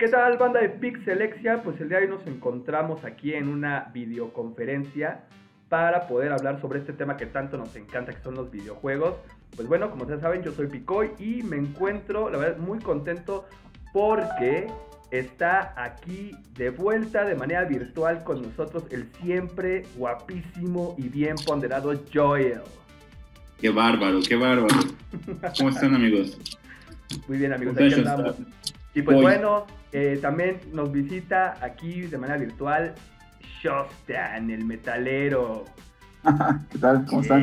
¿Qué tal, banda de Pixelexia? Pues el día de hoy nos encontramos aquí en una videoconferencia para poder hablar sobre este tema que tanto nos encanta, que son los videojuegos. Pues bueno, como ustedes saben, yo soy Picoy y me encuentro, la verdad, muy contento porque está aquí de vuelta de manera virtual con nosotros el siempre guapísimo y bien ponderado Joel. Qué bárbaro, qué bárbaro. ¿Cómo están amigos? Muy bien amigos, aquí andamos. Y pues bueno, eh, también nos visita aquí de manera virtual Shostan, el metalero. ¿Qué tal? ¿Cómo están?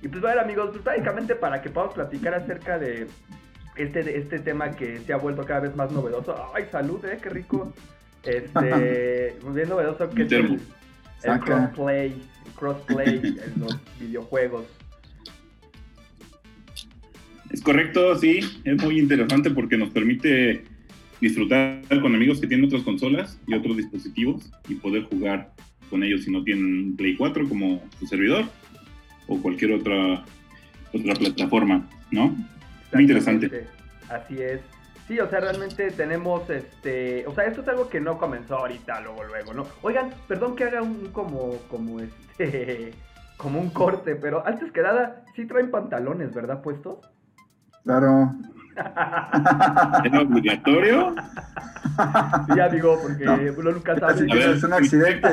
Y pues bueno amigos, pues básicamente para que podamos platicar acerca de este, este tema que se ha vuelto cada vez más novedoso. Ay, salud, eh, qué rico. Este, muy bien novedoso que es el, el crossplay, el crossplay en los videojuegos. Es correcto, sí, es muy interesante porque nos permite disfrutar con amigos que tienen otras consolas y otros dispositivos y poder jugar con ellos si no tienen Play 4 como su servidor o cualquier otra otra plataforma, ¿no? Muy interesante. Así es. Sí, o sea, realmente tenemos este, o sea, esto es algo que no comenzó ahorita, luego, luego, ¿no? Oigan, perdón que haga un como, como este, como un corte, pero antes que nada, sí traen pantalones, ¿verdad? Puestos. Claro. ¿Es obligatorio? Ya digo, porque uno nunca sabe. es un accidente.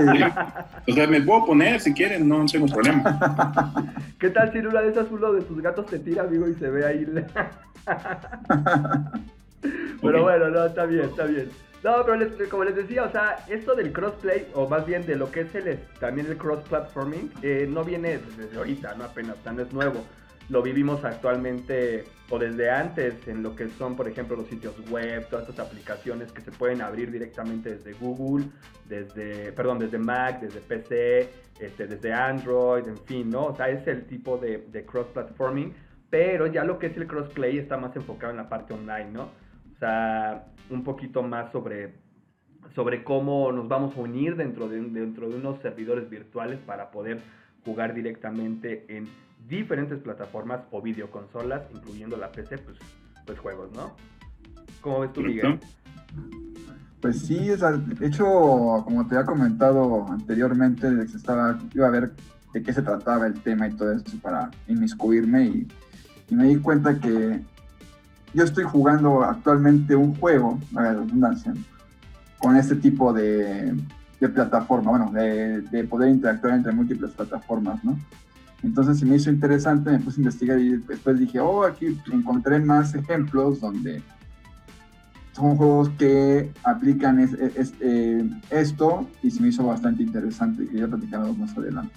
O sea, me puedo poner si quieren, no tengo problema. ¿Qué tal si una de esas uno de tus gatos te tira, amigo, y se ve ahí? pero bueno, no, está bien, está bien. No, pero como les decía, o sea, esto del crossplay, o más bien de lo que es el también el cross-platforming, eh, no viene desde ahorita, no apenas, no es nuevo lo vivimos actualmente o desde antes en lo que son, por ejemplo, los sitios web, todas estas aplicaciones que se pueden abrir directamente desde Google, desde, perdón, desde Mac, desde PC, este, desde Android, en fin, ¿no? O sea, es el tipo de, de cross-platforming, pero ya lo que es el crossplay está más enfocado en la parte online, ¿no? O sea, un poquito más sobre, sobre cómo nos vamos a unir dentro de, dentro de unos servidores virtuales para poder jugar directamente en diferentes plataformas o videoconsolas, incluyendo la PC, pues, pues juegos, ¿no? ¿Cómo ves tú, Miguel? Pues sí, de hecho, como te había comentado anteriormente, estaba, iba a ver de qué se trataba el tema y todo eso para inmiscuirme y, me di cuenta que yo estoy jugando actualmente un juego, a ver, redundancia, con este tipo de, plataforma, bueno, de, poder interactuar entre múltiples plataformas, ¿no? Entonces se me hizo interesante, me puse a investigar y después dije, oh, aquí encontré más ejemplos donde son juegos que aplican eh, esto y se me hizo bastante interesante y quería platicarlo más adelante.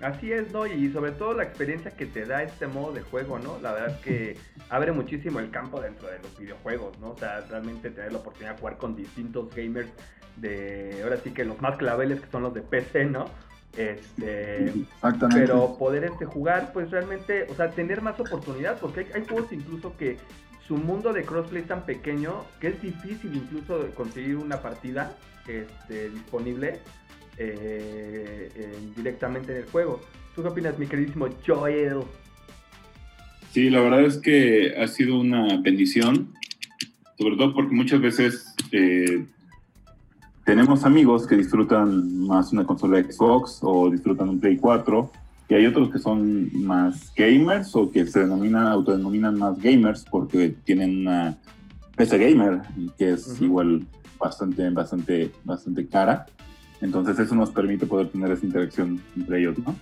Así es, ¿no? Y sobre todo la experiencia que te da este modo de juego, ¿no? La verdad es que abre muchísimo el campo dentro de los videojuegos, ¿no? O sea, realmente tener la oportunidad de jugar con distintos gamers de, ahora sí que los más claveles que son los de PC, ¿no? Este, pero poder este, jugar, pues realmente, o sea, tener más oportunidad, porque hay, juegos incluso que su mundo de crossplay es tan pequeño que es difícil incluso conseguir una partida este, disponible eh, directamente en el juego. ¿Tú qué opinas, mi queridísimo Joel? Sí, la verdad es que ha sido una bendición, sobre todo porque muchas veces eh, tenemos amigos que disfrutan más una consola Xbox o disfrutan un Play 4 y hay otros que son más gamers o que se denominan, autodenominan más gamers porque tienen una PC gamer que es igual bastante, bastante, bastante cara. Entonces eso nos permite poder tener esa interacción entre ellos, ¿no?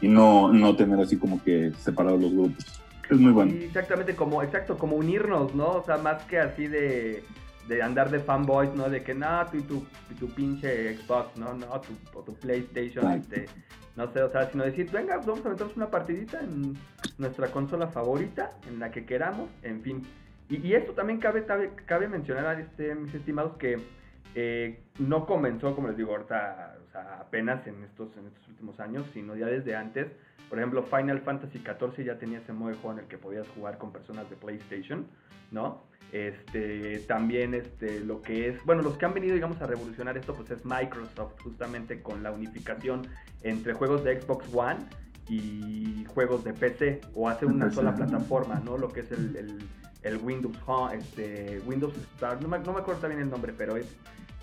Y no, no tener así como que separados los grupos. Es muy bueno. exactamente, como, exacto, como unirnos, ¿no? O sea, más que así de de andar de fanboys, ¿no? De que no, tú y tu, tu pinche Xbox, ¿no? No, tu, o tu PlayStation, este, no sé, o sea, sino decir, venga, vamos a meternos una partidita en nuestra consola favorita, en la que queramos, en fin. Y, esto también cabe, cabe, mencionar, este, mis estimados, que eh, no comenzó, como les digo, ahorita, o sea, apenas en estos, en estos últimos años, sino ya desde antes. Por ejemplo, Final Fantasy XIV ya tenía ese modo de juego en el que podías jugar con personas de PlayStation, ¿no? Este, también este, lo que es, bueno, los que han venido, digamos, a revolucionar esto, pues es Microsoft, justamente con la unificación entre juegos de Xbox One y juegos de PC, o hacer una sola plataforma, ¿no? Lo que es el, el Windows este, Windows Start, no me, no me acuerdo también el nombre, pero es,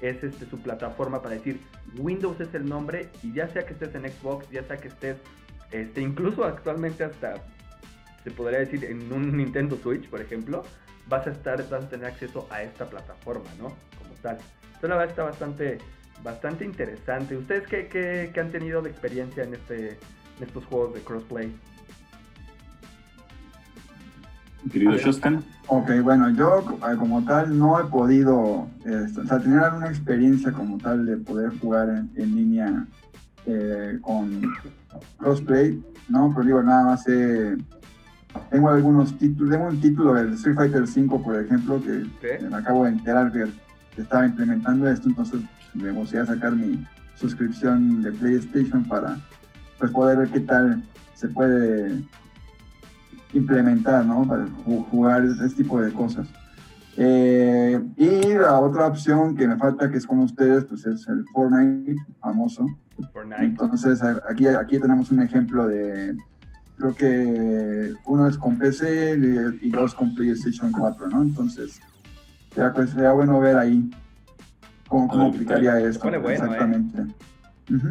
es este, su plataforma para decir Windows es el nombre y ya sea que estés en Xbox, ya sea que estés, este, incluso actualmente hasta, se podría decir, en un Nintendo Switch, por ejemplo, vas a estar, vas a tener acceso a esta plataforma, ¿no? Como tal. Entonces la verdad está bastante, bastante interesante. ¿Ustedes qué, qué, qué han tenido de experiencia en, este, en estos juegos de crossplay? Querido Shostan. Ok, bueno, yo eh, como tal no he podido, este, o sea, tener alguna experiencia como tal de poder jugar en, en línea eh, con crossplay, ¿no? Pero digo, nada más eh, tengo algunos títulos, tengo un título del Street Fighter V, por ejemplo, que ¿Qué? me acabo de enterar que, estaba implementando esto, entonces me gustaría a sacar mi suscripción de PlayStation para pues poder ver qué tal se puede implementar, ¿no? Para ju- jugar ese tipo de cosas. Eh, y la otra opción que me falta, que es con ustedes, pues es el Fortnite famoso. Fortnite. Entonces aquí, aquí tenemos un ejemplo de, creo que uno es con PC y, y dos con PlayStation 4, ¿no? Entonces, ya, pues, sería bueno ver ahí cómo, cómo Ah, aplicaría esto. pone bueno, ¿eh? exactamente. Ujú.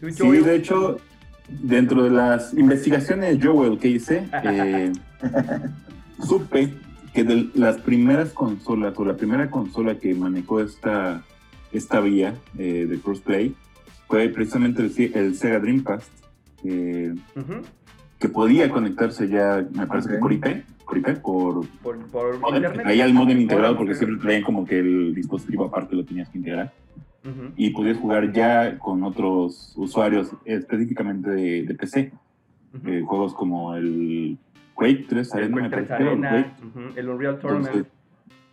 ¿Tú, Sí, Joey? de hecho, dentro de las investigaciones Joel que hice, eh, supe que de las primeras consolas o la primera consola que manejó esta, esta vía eh, de crossplay fue precisamente el, el Sega Dreamcast, eh, Ujú. que podía conectarse ya, me parece que Ok. por IP, por IP, por Por, por modem, internet. traía el modem integrado porque siempre traían como que el dispositivo aparte lo tenías que integrar Ujú. y podías jugar ya con otros usuarios específicamente de, de PC. Ujú. eh, juegos como el Quake 3 El Arena, me Quake 3 parece Arena, ujú, el Unreal Tournament. Entonces,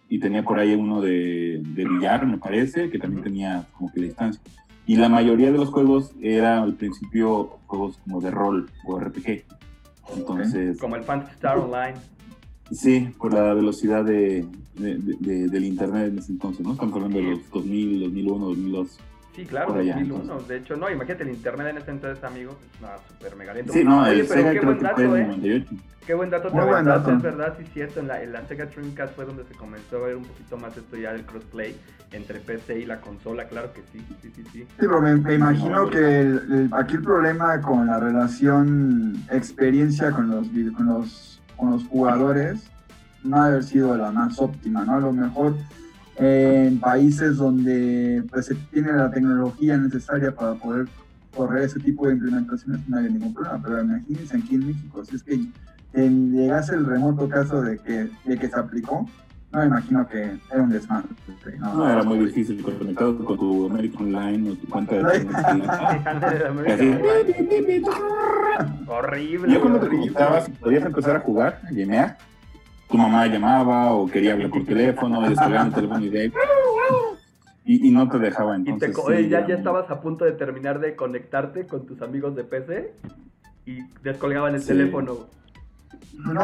y tenía por ahí uno de, de billar, me parece, que también tenía como que distancia. Y la mayoría de los juegos eran al principio juegos como de rol o RPG. Entonces, como el Phantasy Star Online. sí, por la velocidad de, de- de- de- del internet en ese entonces, ¿no? Estamos hablando de los 2000, 2001, 2002. Sí, claro, allá, 2001. entonces. De hecho, no, imagínate el internet en ese entonces, amigo. Pues nada, súper mega lento. Sí, no, Oye, el pero Sega qué creo buen que dato, fue ¿eh? 98. Qué buen dato te Muy buen dato. es verdad, sí, cierto. En la, en la Sega Dreamcast fue donde se comenzó a ver un poquito más esto ya del crossplay entre PC y la consola, claro que sí, sí, sí, sí. Sí, pero me, me imagino que el- el- aquí el problema con la relación experiencia con los, con los, con los jugadores no ha de haber sido la más óptima, ¿no? A lo mejor eh, en países donde pues, se tiene la tecnología necesaria para poder correr ese tipo de implementaciones no hay ningún problema, pero imagínense aquí en México, si es que en- llegase el remoto caso de que, de que se aplicó, no me imagino que era un desmadre. No, era muy difícil conectado con tu American Online o tu cuenta de. Así. horrible. Yo cuando te horrible. conectabas, podías empezar a jugar, a llamear. Tu mamá llamaba o quería hablar por teléfono, descargaban el teléfono y, de, y, y no te dejaba. Y te, Entonces, co- sí, oye, ya, ya estabas a punto de terminar de conectarte con tus amigos de PC y descolgaban el Sí. teléfono. No.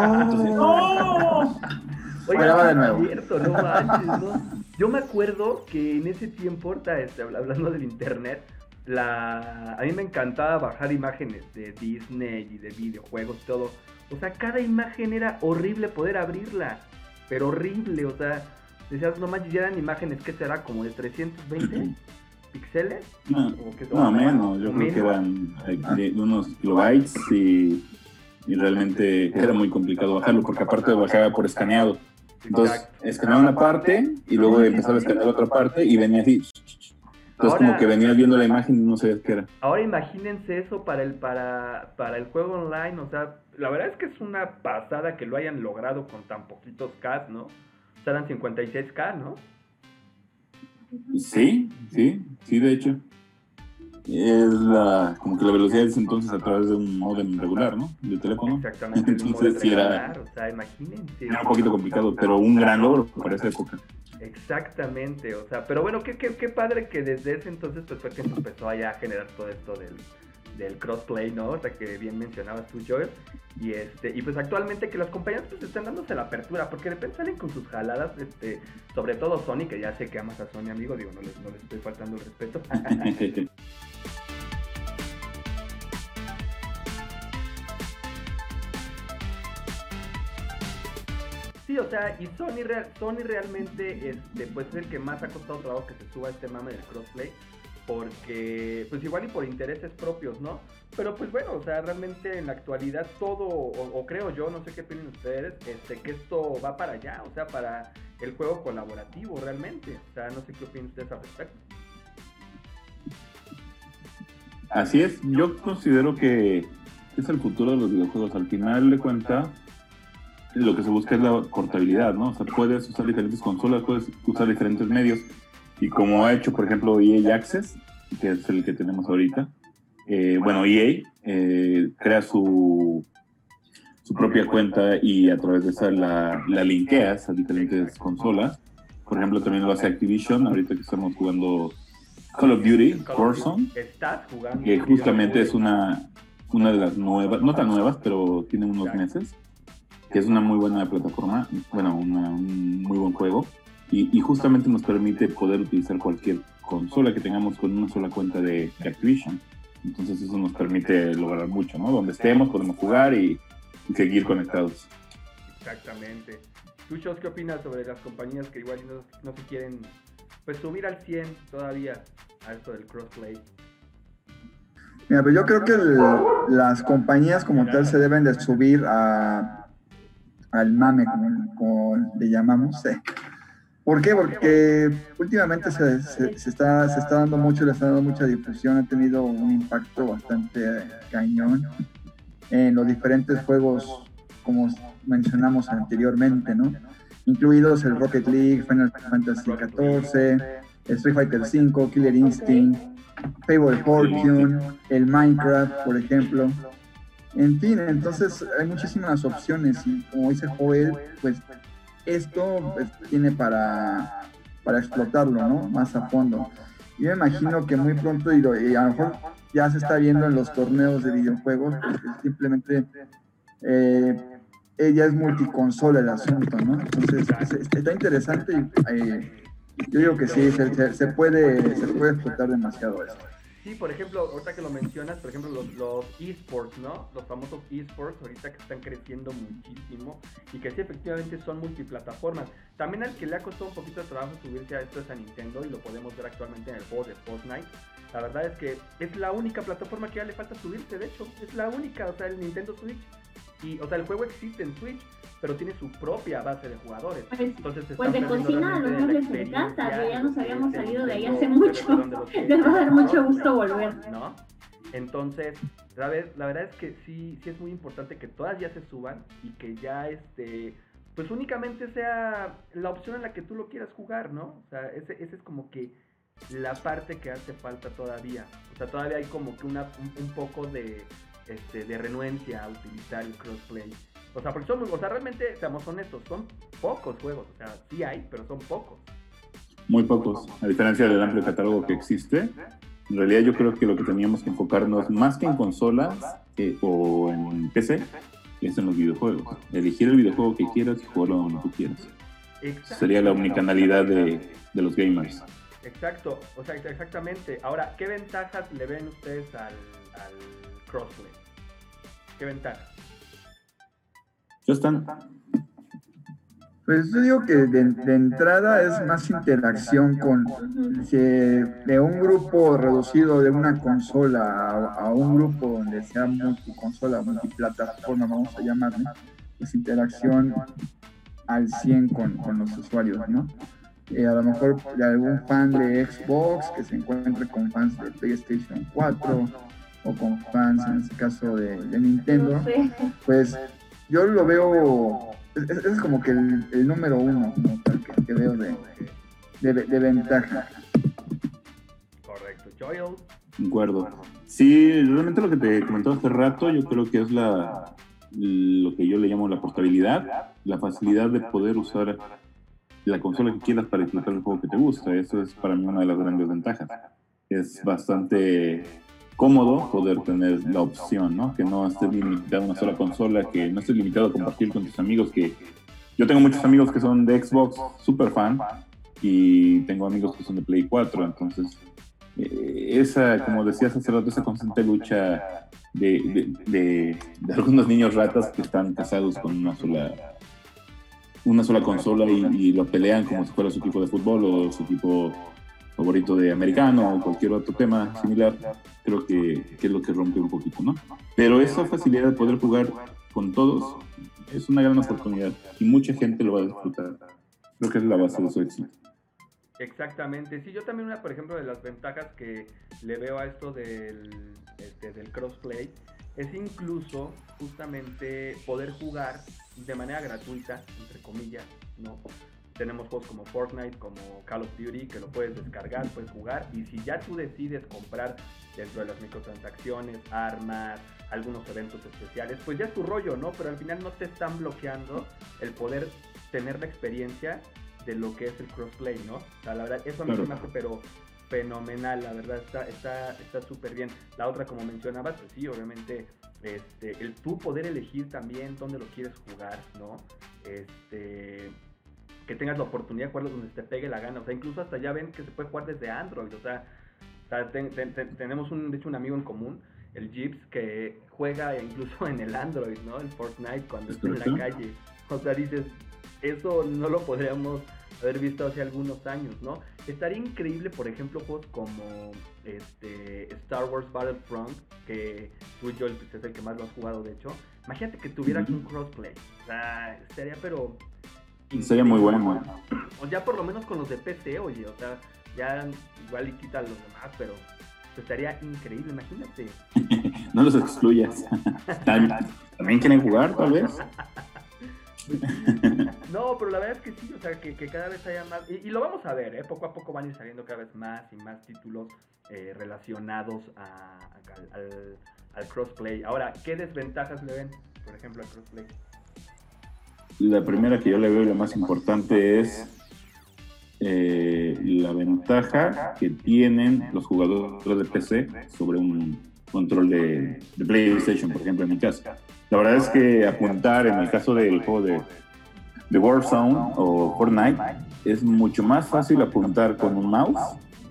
Oye, Bueno, va de nuevo. cierto, no manches, ¿no? Yo me acuerdo que en ese tiempo, ahorita, este, habla- hablando del internet, la... a mí me encantaba bajar imágenes de Disney y de videojuegos y todo. O sea, cada imagen era horrible poder abrirla, pero horrible, o sea, decías, no manches, ya eran imágenes, ¿qué será? Como de 320 píxeles. No, ¿O qué- no, menos. Yo creo que eran de unos kilobytes y, y realmente era muy complicado bajarlo porque aparte bajaba por escaneado. Entonces, escaneaba una parte y luego empezaba a escanear otra parte y venía así. Entonces, Ahora- como que venías viendo la imagen y no sabías qué era. Ahora imagínense eso para el, para, para el juego online, o sea, la verdad es que es una pasada que lo hayan logrado con tan poquitos K, ¿no? O sea, eran 56K, ¿no? Sí, sí, sí, de hecho. Es la, como que la velocidad es entonces a través de un modem regular, ¿no? De teléfono. Exactamente. Entonces, sí era- regular, O sea, imagínense. Era un poquito complicado, pero un gran logro para esa época. Exactamente, o sea, pero bueno, qué, qué, qué padre que desde ese entonces pues fue que empezó allá a generar todo esto del, del crossplay, ¿no? O sea, que bien mencionabas tú, Joel. Y este, y pues actualmente que las compañías pues están dándose la apertura, porque de repente salen con sus jaladas, este, sobre todo Sony, que ya sé que amas a Sony, amigo, digo, no les, no les estoy faltando el respeto. o sea, y Sony, Sony realmente este, pues es el que más ha costado trabajo que se suba este mame del crossplay. Porque, pues igual y por intereses propios, ¿no? Pero pues bueno, o sea, realmente en la actualidad todo, o, creo yo, no sé qué opinan ustedes, este, que esto va para allá, o sea, para el juego colaborativo realmente. O sea, no sé qué opinan ustedes al respecto. Así es, yo considero que es el futuro de los videojuegos. Al final de cuenta, lo que se busca es la portabilidad, ¿no? O sea, puedes usar diferentes consolas, puedes usar diferentes medios. Y como ha hecho, por ejemplo, EA Access, que es el que tenemos ahorita, eh, bueno, EA eh, crea su, su propia cuenta y a través de esa la, la linkeas a diferentes consolas. Por ejemplo, también lo hace Activision, ahorita que estamos jugando Call of Duty, Warzone, que justamente es una, una de las nuevas, no tan nuevas, pero tiene unos meses, que es una muy buena plataforma, bueno, un muy buen juego, y, justamente nos permite poder utilizar cualquier consola que tengamos con una sola cuenta de, Activision. Entonces eso nos permite lograr mucho, ¿no? Donde estemos podemos jugar y, seguir conectados. Exactamente. ¿Tú, qué opinas sobre las compañías que igual no, no se quieren pues subir al 100 todavía a esto del crossplay? Mira, pero pues yo creo que las compañías como tal se deben de subir a, al mame, como, le llamamos. ¿Por qué? Porque últimamente se, se, está, se está dando mucho, le está dando mucha difusión, ha tenido un impacto bastante cañón en los diferentes juegos, como mencionamos anteriormente, ¿no? Incluidos el Rocket League, Final Fantasy XIV, Street Fighter V, Killer Instinct, Fable Fortune, el Minecraft, por ejemplo. En fin, entonces hay muchísimas opciones y como dice Joel, pues esto pues, tiene para, para explotarlo, ¿no? Más a fondo. Yo me imagino que muy pronto, y, a lo mejor ya se está viendo en los torneos de videojuegos, pues, simplemente eh, ella es multiconsola el asunto, ¿no? Entonces está interesante y eh, yo digo que sí, se, se, puede, se puede explotar demasiado eso. Sí, por ejemplo, ahorita que lo mencionas, por ejemplo, los, los esports, ¿no? Los famosos esports, ahorita que están creciendo muchísimo y que sí, efectivamente son multiplataformas. También al que le ha costado un poquito de trabajo subirse a esto es a Nintendo y lo podemos ver actualmente en el juego de Fortnite. La verdad es que es la única plataforma que ya le falta subirse, de hecho, es la única, o sea, el Nintendo Switch. Y, o sea, el juego existe en Switch, pero tiene su propia base de jugadores. Pues, Entonces, pues de cocina a los muebles les encanta, que ya nos habíamos salido de ahí hace mucho. Les va a dar mucho gusto volver. ¿No? Entonces, la, la verdad es que sí, sí es muy importante que todas ya se suban y que ya este pues únicamente sea la opción en la que tú lo quieras jugar, ¿no? O sea, ese, ese es como que la parte que hace falta todavía. O sea, todavía hay como que una, un, poco de, este, de renuencia a utilizar el crossplay. O sea, porque son, o sea, realmente, seamos honestos, son pocos juegos. O sea, sí hay, pero son pocos. Muy pocos. A diferencia del amplio catálogo que existe, en realidad yo creo que lo que teníamos que enfocarnos más que en consolas eh, o en PC es en los videojuegos. Elegir el videojuego que quieras y jugarlo donde tú quieras. Sería la unicanalidad de, de los gamers. Exacto, o sea, exactamente. Ahora, ¿qué ventajas le ven ustedes al, al crossplay? ¿Qué ventajas? están? Pues yo digo que de, entrada es más interacción con de un grupo reducido de una consola a, un grupo donde sea multiconsola, multiplataforma, vamos a llamarlo, es interacción al 100 con, con los usuarios, ¿no? Eh, a lo mejor de algún fan de Xbox que se encuentre con fans de PlayStation 4 o con fans en este caso de, de Nintendo, pues yo lo veo, es, es como que el, número uno que, veo de, de, ventaja. Correcto. Joel. De acuerdo. Sí, realmente lo que te comentaba hace rato, yo creo que es la lo que yo le llamo la portabilidad, la facilidad de poder usar la consola que quieras para disfrutar el juego que te gusta. Eso es para mí una de las grandes ventajas. Es bastante cómodo poder tener la opción, ¿no? Que no estés limitado a una sola consola, que no estés limitado a compartir con tus amigos, que yo tengo muchos amigos que son de Xbox, super fan, y tengo amigos que son de Play 4, entonces eh, esa, como decías hace rato, esa constante lucha de, de, de, algunos niños ratas que están casados con una sola una sola consola y, lo pelean como si fuera su equipo de fútbol o su equipo favorito de americano o cualquier otro tema similar, creo que, que, es lo que rompe un poquito, ¿no? Pero esa facilidad de poder jugar con todos es una gran oportunidad y mucha gente lo va a disfrutar. Creo que es la base de su éxito. Exactamente. Sí, yo también una, por ejemplo, de las ventajas que le veo a esto del, este, del crossplay es incluso justamente poder jugar de manera gratuita, entre comillas, ¿no? Tenemos juegos como Fortnite, como Call of Duty, que lo puedes descargar, puedes jugar, y si ya tú decides comprar dentro de las microtransacciones, armas, algunos eventos especiales, pues ya es tu rollo, ¿no? Pero al final no te están bloqueando el poder tener la experiencia de lo que es el crossplay, ¿no? O sea, la verdad, eso a mí me hace, pero fenomenal, la verdad, está está está súper bien. La otra, como mencionabas, pues sí, obviamente, este, el tú poder elegir también dónde lo quieres jugar, ¿no? Este, que tengas la oportunidad de jugarlo donde te pegue la gana, o sea, incluso hasta ya ven que se puede jugar desde Android, o sea, tenemos un, de hecho un amigo en común, el Jeeps, que juega incluso en el Android, ¿no? El Fortnite cuando está en la calle. O sea, dices, eso no lo podríamos haber visto hace algunos años, ¿no? Estaría increíble, por ejemplo, juegos como este, Star Wars Battlefront, que tú y yo pues, es el que más lo has jugado, de hecho. Imagínate que tuvieras un crossplay. O sea, sería, pero. Sería muy bueno. O ya por lo menos con los de PC, oye, o sea, ya igual y quita los demás, pero estaría increíble, imagínate. no los excluyas. ¿También quieren jugar, tal vez? No, pero la verdad es que sí, o sea, que, cada vez haya más, y, lo vamos a ver, ¿eh? poco a poco van a ir saliendo cada vez más y más títulos eh, relacionados al, crossplay. Ahora, ¿qué desventajas le ven, por ejemplo, al crossplay? La primera que yo le veo y la más importante es eh, la ventaja que tienen los jugadores de PC sobre un control de, PlayStation, por ejemplo, en mi caso la verdad es que apuntar en el caso del juego de, de Warzone o Fortnite es mucho más fácil apuntar con un mouse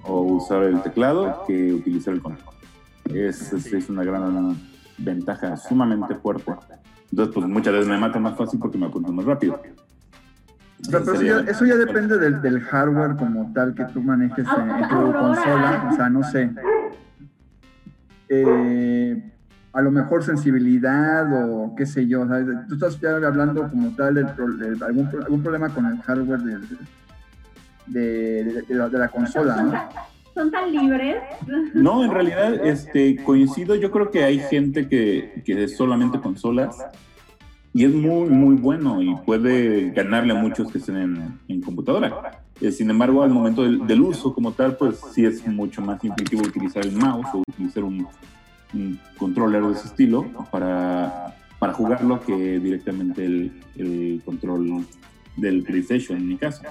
o usar el teclado que utilizar el control. Es, una gran ventaja sumamente fuerte. Entonces, pues muchas veces me mata más fácil porque me apunto más rápido. Pero, eso, ya, depende del, hardware como tal que tú manejes en tu consola. O sea, no sé. Eh, a lo mejor sensibilidad o qué sé yo. Tú estás hablando como tal de, algún, algún, problema con el hardware de, de, la, consola, ¿no? ¿Son tan libres? No, en realidad este, coincido. Yo creo que hay gente que, que es solamente consolas y es muy, muy bueno y puede ganarle a muchos que estén en, en computadora. Eh, sin embargo, al momento del, del, uso como tal, pues sí es mucho más intuitivo utilizar el mouse o utilizar un, un controller de ese estilo para, para jugarlo que directamente el, control del PlayStation en mi caso.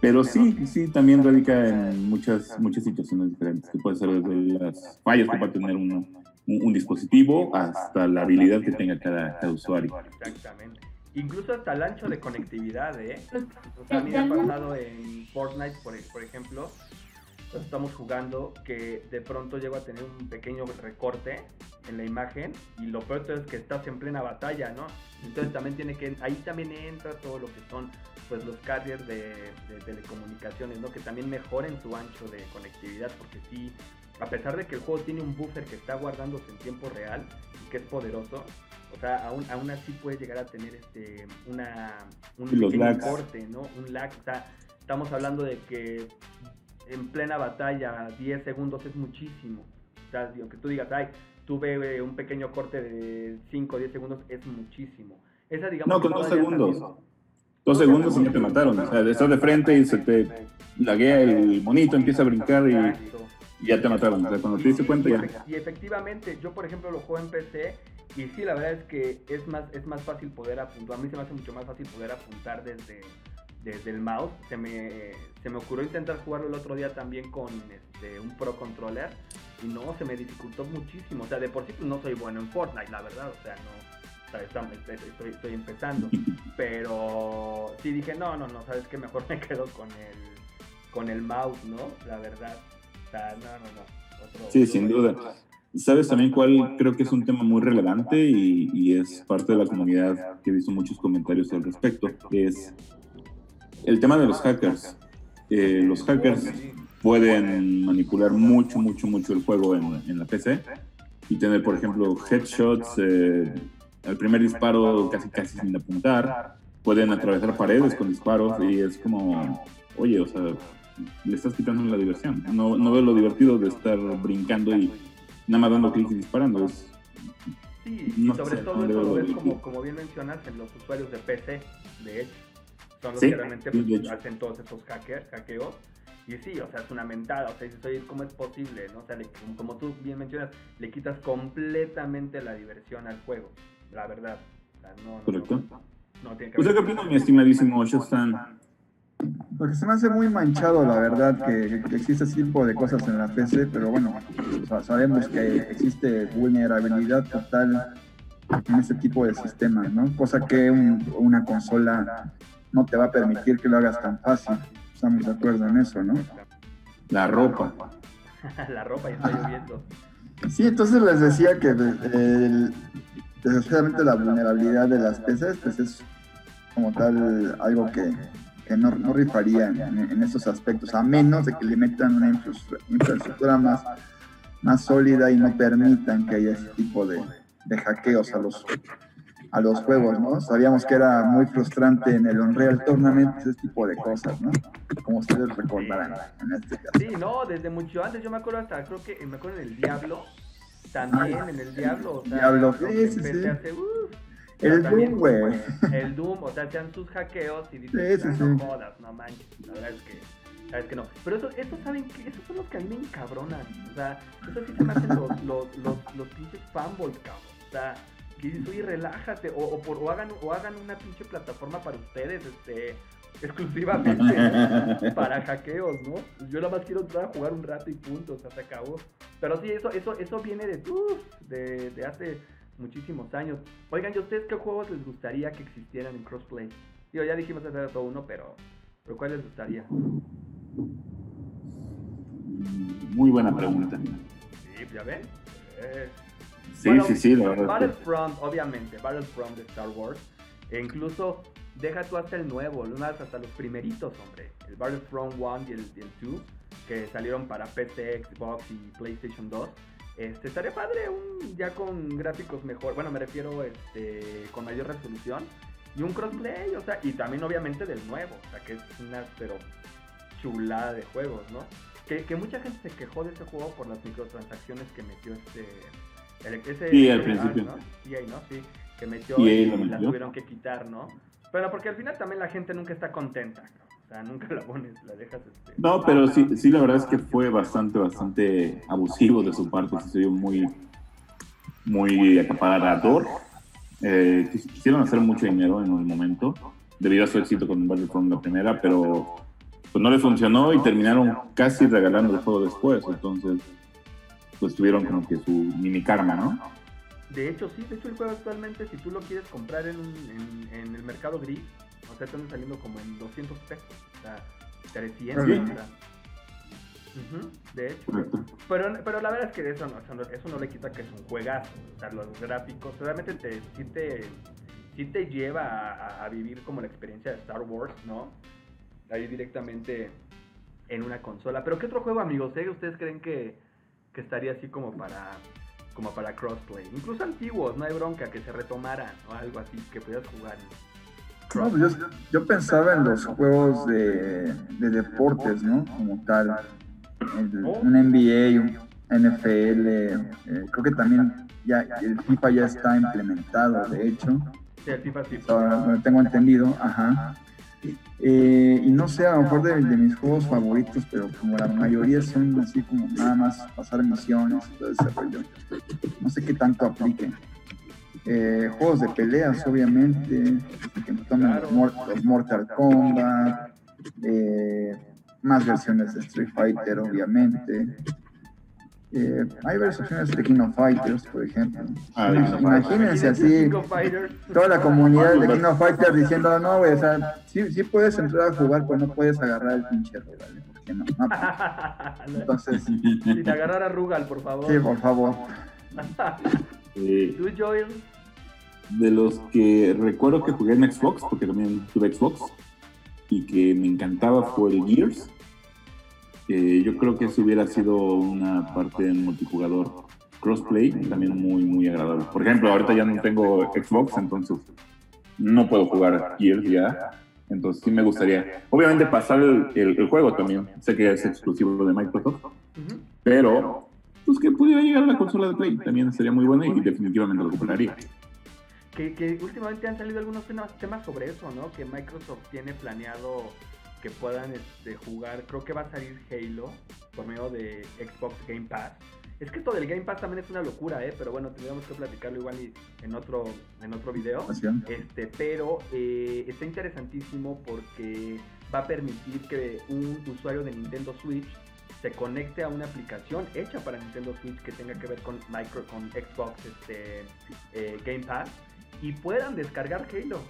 Pero sí, sí, también radica en muchas, muchas situaciones diferentes, que puede ser desde las fallas que puede tener uno, un, dispositivo hasta la habilidad que tenga cada, cada, usuario. Exactamente. Incluso hasta el ancho de conectividad, ¿eh? O sea, a mí ha pasado en Fortnite, por, por ejemplo, estamos jugando que de pronto llego a tener un pequeño recorte en la imagen y lo peor es que estás en plena batalla, ¿no? Entonces también tiene que, ahí también entra todo lo que son pues los carriers de, telecomunicaciones, ¿no? Que también mejoren su ancho de conectividad porque sí, a pesar de que el juego tiene un buffer que está guardándose en tiempo real y que es poderoso, o sea, aún, aún así puede llegar a tener este una un corte, ¿no? Un lag, o sea, estamos hablando de que en plena batalla 10 segundos es muchísimo. O sea, aunque tú digas, ay, tuve eh, un pequeño corte de 5 o 10 segundos, es muchísimo. Esa, digamos, no, con 2 segundos. Dos segundos y te mataron. O sea, estás de frente y se te laguea el monito, empieza a brincar y, ya te mataron. O sea, cuando te diste cuenta ya. Y efectivamente, yo por ejemplo lo juego en PC y sí, la verdad es que es más, es más fácil poder apuntar. A mí se me hace mucho más fácil poder apuntar desde, desde el mouse. Se me, se me ocurrió intentar jugarlo el otro día también con este, un Pro Controller y no, se me dificultó muchísimo. O sea, de por sí pues, no soy bueno en Fortnite, la verdad. O sea, no, estoy, estoy, empezando. Pero sí dije, no, no, no, sabes que mejor me quedo con el, con el mouse, ¿no? La verdad. O sea, no, no, no. sí, sin duda. ¿Sabes también cuál creo que es un tema muy relevante y, es parte de la comunidad que he visto muchos comentarios al respecto? Es el tema de los hackers. Eh, los hackers pueden manipular mucho, mucho, mucho el juego en, la PC y tener, por ejemplo, headshots, eh, el primer disparo casi, casi sin apuntar, pueden atravesar paredes con disparos y es como, oye, o sea, le estás quitando la diversión. No, no veo lo divertido de estar brincando y nada más dando clics y disparando. Es, sí, y sobre todo eso lo ves como, como bien mencionas en los usuarios de PC, de hecho. Son los que realmente pues, hacen todos esos hackers, hackeos. Y sí, o sea, es una mentada, o sea, dices, oye, ¿cómo es posible? ¿no? O sea, como tú bien mencionas, le quitas completamente la diversión al juego, la verdad. O sea, no, Correcto. No, no, tiene que ¿Usted qué opina, mi estimadísimo Shostan? Porque se me hace muy manchado, la verdad, que, existe ese tipo de cosas en la PC, pero bueno, sabemos que existe vulnerabilidad total en ese tipo de sistemas, ¿no? Cosa que una consola no te va a permitir que lo hagas tan fácil. Estamos de acuerdo en eso, ¿no? La ropa. la ropa ya está lloviendo. Sí, entonces les decía que desgraciadamente la vulnerabilidad de las PCs pues es como tal algo que que no, no rifarían en, esos aspectos, a menos de que le metan una infraestructura más, más sólida y no permitan que haya ese tipo de, de hackeos a los, a los juegos, ¿no? Sabíamos que era muy frustrante en el Unreal Tournament ese tipo de cosas, ¿no? Como ustedes recordarán en este caso. Sí, no, desde mucho antes, yo me acuerdo hasta, creo que me acuerdo en el Diablo, también en el Diablo, o sea, Diablo, sí, sí, sí. El Doom, güey. El Doom, o sea, hacían sus hackeos y dices, ah, no jodas, no manches. La verdad es que, sabes que no. Pero eso, eso saben que, esos son los que a mí me encabronan. O sea, eso sí se me hacen los, los, los, los pinches fanboys, cabrón. O sea, que dices, oye, relájate. O, o, por, o, hagan, o hagan una pinche plataforma para ustedes, este exclusivamente para hackeos, ¿no? Yo nada más quiero entrar a jugar un rato y punto, o sea, se acabó. Pero sí, eso, eso, eso viene de, uh, de, de hace muchísimos años. Oigan, ¿y ustedes qué juegos les gustaría que existieran en crossplay? Digo, ya dijimos hace todo uno, pero, pero ¿cuál les gustaría? Muy buena pregunta. Sí, ya ven. Eh, sí, sí, sí, la verdad. Battlefront, obviamente, Battlefront de Star Wars. E incluso deja tú hasta el nuevo, hasta los primeritos, hombre. El Battlefront 1 y el, y el 2, que salieron para PC, Xbox y PlayStation 2 este, estaría padre un ya con gráficos mejor, bueno, me refiero este con mayor resolución y un crossplay, o sea, y también obviamente del nuevo, o sea, que es una pero chulada de juegos, ¿no? Que, que mucha gente se quejó de ese juego por las microtransacciones que metió este el, ese sí, al principio. ahí, ¿no? Sí, que metió y, y la tuvieron que quitar, ¿no? Pero porque al final también la gente nunca está contenta, ¿no? nunca la pones, la dejas. Este, no, pero sí, sí, la verdad es que fue bastante, bastante abusivo de su parte. Se vio muy, muy acaparador. Eh, quisieron hacer mucho dinero en un momento, debido a su éxito con Battlefront la primera, pero pues no le funcionó y terminaron casi regalando el juego después. Entonces, pues tuvieron como que su mini karma, ¿no? De hecho, sí, de hecho el juego actualmente, si tú lo quieres comprar en, en el mercado gris, o sea, están saliendo como en 200 pesos. O sea, 300. de hecho. Pero, pero la verdad es que eso no, eso no, le quita que es un juegazo. O sea, los gráficos realmente te, sí, te, sí te lleva a, vivir como la experiencia de Star Wars, ¿no? Ahí directamente en una consola. Pero ¿qué otro juego, amigos? ¿eh? ¿Ustedes creen que, que estaría así como para como para crossplay? Incluso antiguos, no hay bronca, que se retomaran o algo así, que pudieras jugar. Pues yo, pensaba en los juegos de, deportes, ¿no? Como tal. un NBA, un NFL. Eh, creo que también ya el FIFA ya está implementado, de hecho. Sí, el FIFA sí. tengo entendido, ajá. Eh, y no sé, a lo mejor de, mis juegos favoritos, pero como la mayoría son así como nada más pasar misiones y todo ese rollo. No sé qué tanto apliquen. Eh, juegos de peleas, obviamente, los, Mortal Eh, hay varias opciones de King of Fighters, por ejemplo. Ah, imagínense así, King of Fighters. toda la comunidad de King of Fighters diciendo, no, güey, o sea, sí, sí puedes entrar a jugar, pero no puedes agarrar el pinche ¿vale? Porque no, no. Entonces, Sin agarrar a Rugal, por favor. sí, por favor. Eh, ¿Tú, Joel? de los que recuerdo que jugué en Xbox, porque también tuve Xbox, y que me encantaba fue el Gears. Eh, yo creo que eso hubiera sido una parte en multijugador crossplay también muy, muy agradable. Por ejemplo, ahorita ya no tengo Xbox, entonces no puedo jugar Gears ya. Entonces sí me gustaría, obviamente, pasar el, el- el juego también. Sé que es exclusivo de Microsoft, pero pues que pudiera llegar a la consola de Play también sería muy bueno y definitivamente lo compraría. Que, que últimamente han salido algunos temas sobre eso, ¿no? Que Microsoft tiene planeado que puedan este, jugar, creo que va a salir Halo por medio de Xbox Game Pass. Es que todo el Game Pass también es una locura, ¿eh? Pero bueno, tendríamos que platicarlo igual y en otro, en otro video. Este, pero eh, está interesantísimo porque va a permitir que un usuario de Nintendo Switch se conecte a una aplicación hecha para Nintendo Switch que tenga que ver con micro, con Xbox este, eh, Game Pass y puedan descargar Halo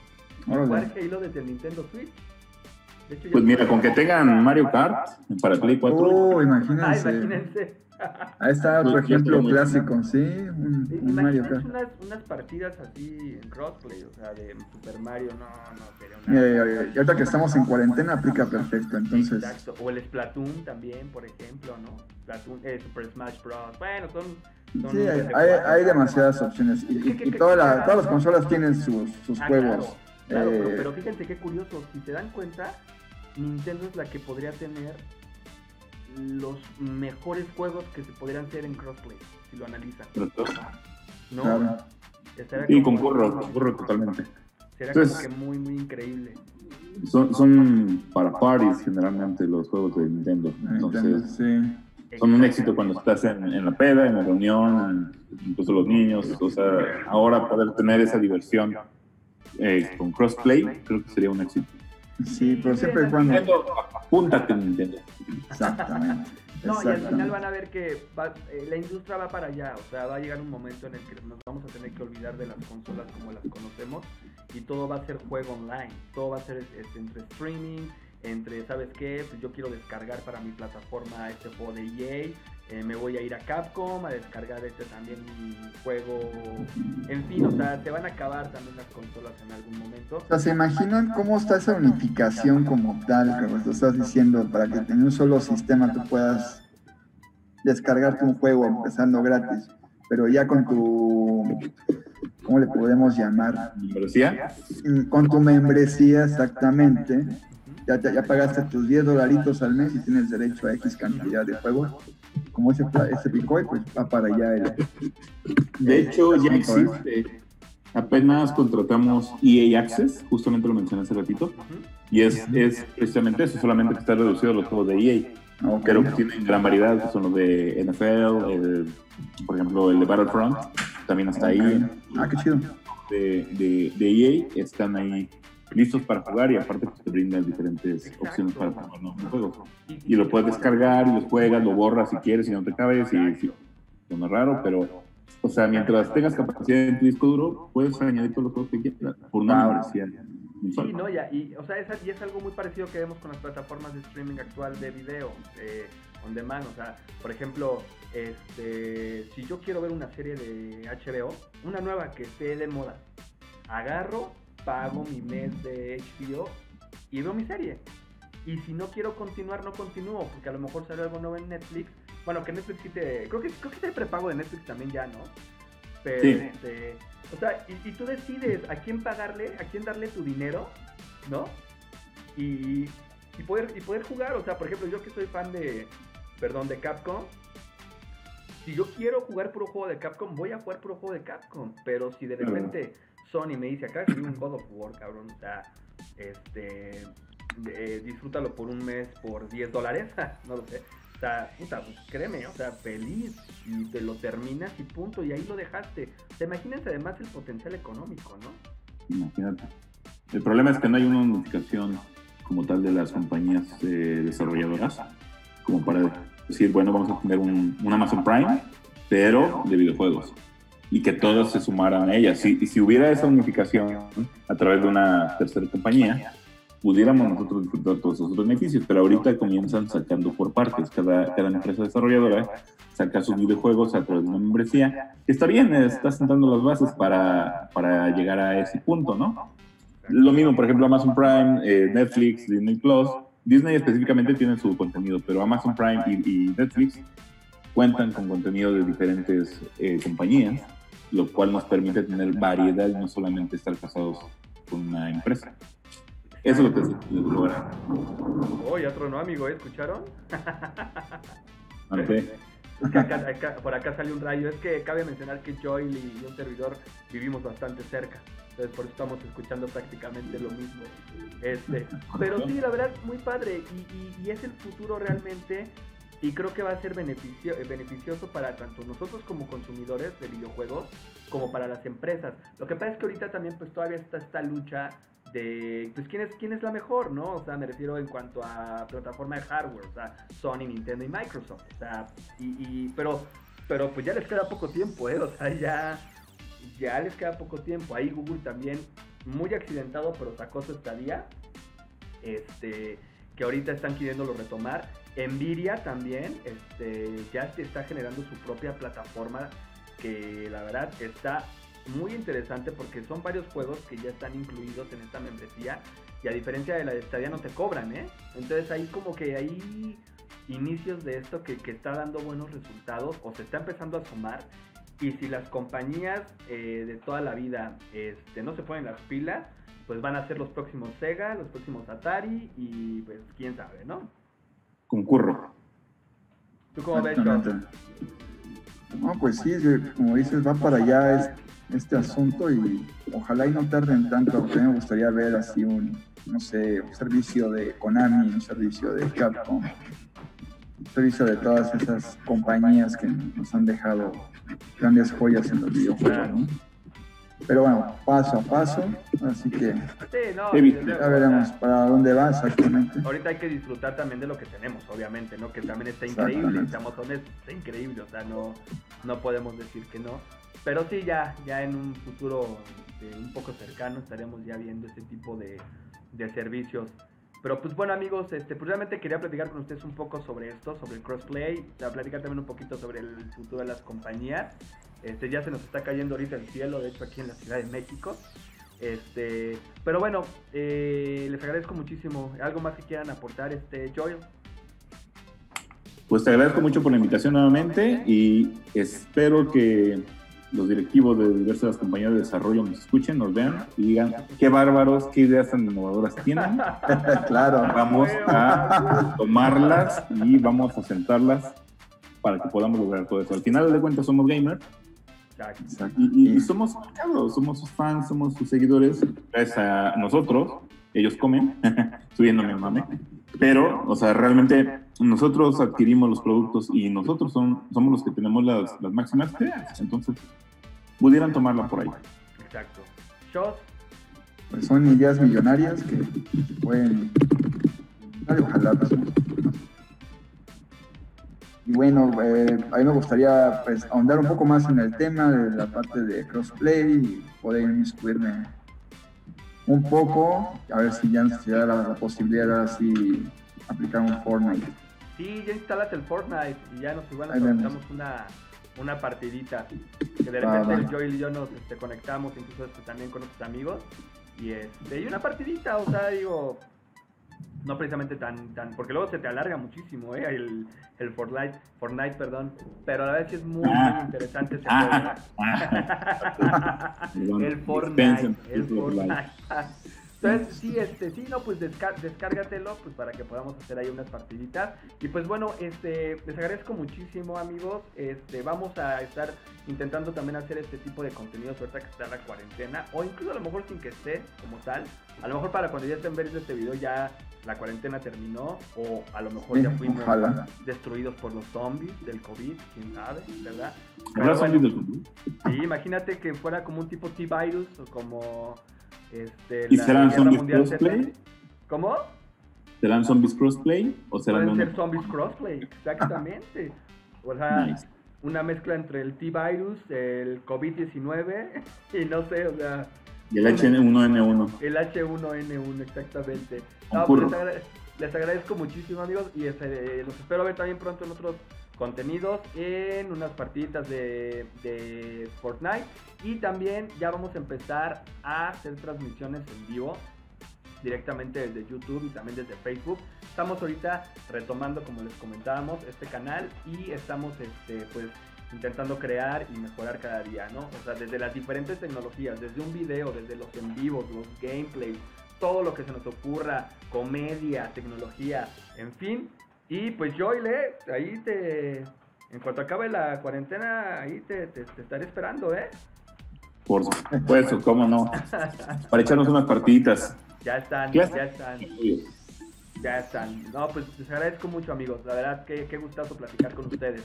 jugar Halo desde el Nintendo Switch. Pues mira, con que tengan Mario Kart para Play 4, Oh, Ah, imagínense. Ahí está otro Pues, ya ejemplo clásico, sí, un, un Mario Kart. unas, unas partidas así en crossplay, o sea, de Super Mario, no, no, sería una... Mira, y- y ahorita que estamos en cuarentena aplica perfecto, entonces. Exacto. O el Splatoon también, por ejemplo, ¿no? Splatoon, eh, Super Smash Bros. Bueno, son. son Sí, hay, demasiadas opciones y, y- y toda la- todas las consolas tienen sus, sus Ah, juegos. Claro, claro, Eh, pero, pero fíjense qué curioso. Si se dan cuenta, Nintendo es la que podría tener los mejores juegos que se podrían hacer en crossplay, si lo analizan. ¿No? Claro. Sí, como- concurro, concurro totalmente. Será Entonces- como que muy, muy increíble. Son, son para parties generalmente los juegos de Nintendo. Nintendo, Entonces, sí. son un éxito cuando estás en, en la peda, en la reunión, incluso los niños. O sea, ahora poder tener esa diversión eh, con crossplay, creo que sería un éxito. Sí, pero siempre y cuando. Nintendo, apúntate Nintendo. Exactamente. No, y al final van a ver que va- eh, la industria va para allá, o sea, va a llegar un momento en el que nos vamos a tener que olvidar de las consolas como las conocemos y todo va a ser juego online, todo va a ser este, entre streaming, entre, ¿sabes qué? Pues yo quiero descargar para mi plataforma este juego de EA, eh, me voy a ir a Capcom a descargar este también mi juego, en fin, o sea, se van a acabar también las consolas en algún momento. O sea, ¿se imaginan cómo está esa unificación como tal, como tú estás diciendo, para que en un solo sistema tú puedas descargarte un juego empezando gratis, pero ya con tu, ¿cómo le podemos llamar? ¿Membresía? Mm, Con tu membresía exactamente, ya, ya, ya pagaste tus 10 dolaritos al mes y tienes derecho a X cantidad de juegos. Como ese, ese Bitcoin, pues va para allá el... De hecho, ya existe. Apenas contratamos EA Access, justamente lo mencioné hace ratito, y es, es precisamente eso, solamente que está reducido a los juegos de EA, Ah, ok. pero que tienen gran variedad, que son los de NFL, el- por ejemplo, el de Battlefront, también está ahí, Ah, qué chido. de, de, de EA, están ahí listos para jugar y aparte pues, te brindan diferentes Exacto. opciones para jugar nuevos juegos. Y lo puedes descargar y los juegas, lo borras si quieres, si no te cabe, si, si suena raro, pero, o sea, mientras tengas capacidad en tu disco duro, puedes añadir todos los juegos que quieras por una membresía. Sí, no, ya, y, o sea, es, y es algo muy parecido que vemos con las plataformas de streaming actual de video, eh, on demand, o sea, por ejemplo, este, si yo quiero ver una serie de HBO, una nueva que esté de moda, agarro, pago mi mes de HBO y veo mi serie. Y si no quiero continuar, no continúo, porque a lo mejor sale algo nuevo en Netflix. Bueno, que Netflix sí te... Creo que, creo que está prepago de Netflix también ya, ¿no? Pero, Sí. este... O sea, y, y tú decides a quién pagarle, a quién darle tu dinero, ¿no? Y, y poder, y poder jugar, o sea, por ejemplo, yo que soy fan de, perdón, de Capcom, si yo quiero jugar puro juego de Capcom, voy a jugar puro juego de Capcom, pero si de Claro. Sony me dice, acá hay un God of War, cabrón, o sea, este, eh, disfrútalo por un mes por 10 dólares, no lo sé. O sea, puta, pues créeme, o sea, feliz y te lo terminas y punto, y ahí lo dejaste. O sea, imagínense además el potencial económico, ¿no? Imagínate. El problema es que no hay una unificación como tal de las compañías eh, desarrolladoras como para decir, bueno, vamos a tener un Amazon Prime, pero de videojuegos y que todos se sumaran a ella. Si, si hubiera esa unificación a través de una tercera compañía, pudiéramos nosotros disfrutar todos esos beneficios, pero ahorita comienzan sacando por partes. Cada, cada empresa desarrolladora saca sus videojuegos a través de una membresía. Está bien, está sentando las bases para, para llegar a ese punto, ¿no? Lo mismo, por ejemplo, Amazon Prime, eh, Netflix, Disney Plus. Disney específicamente tiene su contenido, pero Amazon Prime y, y Netflix cuentan con contenido de diferentes eh, compañías lo cual nos permite tener variedad y no solamente estar casados con una empresa. Eso es lo que es lograr. Oye, otro no, amigo, ¿eh? ¿escucharon? Ante. por acá salió un rayo. Es que cabe mencionar que Joy y un servidor vivimos bastante cerca. Entonces por eso estamos escuchando prácticamente lo mismo. Este, pero sí, la verdad, muy padre. Y, y, y es el futuro realmente y creo que va a ser beneficio, eh, beneficioso para tanto nosotros como consumidores de videojuegos como para las empresas. Lo que pasa es que ahorita también pues todavía está esta lucha de pues quién es quién es la mejor, ¿no? O sea, me refiero en cuanto a plataforma de hardware, o sea, Sony, Nintendo y Microsoft, o sea, y, pero pero pues ya les queda poco tiempo, ¿eh? O sea, ya ya les queda poco tiempo. Ahí Google también muy accidentado, pero sacó su estadía. Este, que ahorita están queriéndolo retomar Nvidia también este, ya está generando su propia plataforma que la verdad está muy interesante porque son varios juegos que ya están incluidos en esta membresía y a diferencia de la de Stadia no te cobran, ¿eh? Entonces ahí como que hay inicios de esto que, está dando buenos resultados o se está empezando a sumar y si las compañías eh, de toda la vida este, no se ponen las pilas, pues van a ser los próximos Sega, los próximos Atari y pues quién sabe, ¿no? concurro. ¿Tú cómo ves, No, pues sí, como dices, va para allá este asunto y ojalá y no tarden tanto. Mí me gustaría ver así un, no sé, un servicio de Konami, un servicio de Capcom, un servicio de todas esas compañías que nos han dejado grandes joyas en los videojuegos, ¿no? Pero bueno, paso a paso, así que sí, no, ya veremos para dónde va exactamente. Ahorita hay que disfrutar también de lo que tenemos, obviamente, ¿no? Que también está increíble, estamos honestos, está increíble, o sea, no, no podemos decir que no. Pero sí, ya, ya en un futuro este, un poco cercano estaremos ya viendo este tipo de, de servicios. Pero pues bueno amigos, este, pues quería platicar con ustedes un poco sobre esto, sobre el crossplay, platicar también un poquito sobre el futuro de las compañías este, ya se nos está cayendo ahorita el cielo, de hecho aquí en la Ciudad de México. Este, pero bueno, eh, les agradezco muchísimo. ¿Algo más que quieran aportar, este, Joel? Pues te agradezco mucho por la invitación nuevamente y espero que los directivos de diversas compañías de desarrollo nos escuchen, nos vean y digan qué bárbaros, qué ideas tan innovadoras tienen. claro. Vamos a tomarlas y vamos a sentarlas para que podamos lograr todo eso. Al final de cuentas somos gamers y, somos somos sus fans, somos sus seguidores, gracias a nosotros, ellos comen, subiéndome mame, pero, o sea, realmente nosotros adquirimos los productos y nosotros son, somos los que tenemos las, las máximas ideas, entonces pudieran tomarla por ahí. Exacto. Pues son ideas millonarias que pueden, ojalá, y bueno, eh, a mí me gustaría pues, ahondar un poco más en el tema de la parte de crossplay y poder inmiscuirme un poco, a ver si ya nos da la, posibilidad de así aplicar un Fortnite. Sí, ya instalate el Fortnite y ya nos igual nos una, una partidita. Que de repente el Joel y yo nos este, conectamos, incluso este, también con nuestros amigos. Y, este, y una partidita, o sea, digo, no precisamente tan, tan, porque luego se te alarga muchísimo, ¿eh? El, el Fortnite, Fortnite, perdón, pero a la vez sí es muy, muy interesante ese juego. el Fortnite, el Fortnite. Entonces, sí, este, sí, no, pues descárgatelo, pues para que podamos hacer ahí unas partiditas. Y pues bueno, este, les agradezco muchísimo, amigos. Este, vamos a estar intentando también hacer este tipo de contenido, suerte que está la cuarentena, o incluso a lo mejor sin que esté como tal. A lo mejor para cuando ya estén viendo este video ya la cuarentena terminó, o a lo mejor ya fuimos destruidos por los zombies del COVID, quién sabe, ¿verdad? sí, imagínate que fuera como un tipo T-Virus o como este, ¿Y serán zombies crossplay? ¿Cómo? ¿Serán zombies crossplay o serán Pueden ser zombies crossplay, exactamente. O sea, Nice. una mezcla entre el T-Virus, el COVID-19 y no sé, o sea, Y el H1N1. el H1N1, exactamente. No, pues les agradezco muchísimo, amigos, y este, los espero ver también pronto en otros contenidos, en unas partiditas de, de Fortnite. Y también ya vamos a empezar a hacer transmisiones en vivo directamente desde YouTube y también desde Facebook. Estamos ahorita retomando, como les comentábamos, este canal y estamos este, pues intentando crear y mejorar cada día, ¿no? O sea, desde las diferentes tecnologías, desde un video, desde los en vivos, los gameplays, todo lo que se nos ocurra, comedia, tecnología, en fin. Y pues Ile, ahí te... En cuanto acabe la cuarentena, ahí te, te- te estaré esperando, ¿eh? Por supuesto, cómo no. Para echarnos unas partiditas. Ya están, ya están. Ya están. No, pues les agradezco mucho, amigos. La verdad, que qué gustazo platicar con ustedes.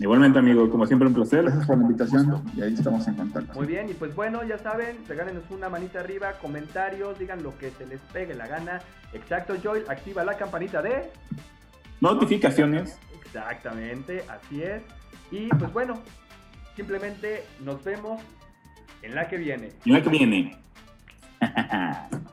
Igualmente, amigo, como siempre, un placer. Gracias por la invitación y ahí estamos en contacto. Muy bien, y pues bueno, ya saben, regálenos una manita arriba, comentarios, digan lo que se les pegue la gana. Exacto, Joy, activa la campanita de... Notificaciones. Exactamente, así es. Y pues bueno, simplemente nos vemos en la que viene. Y la que viene.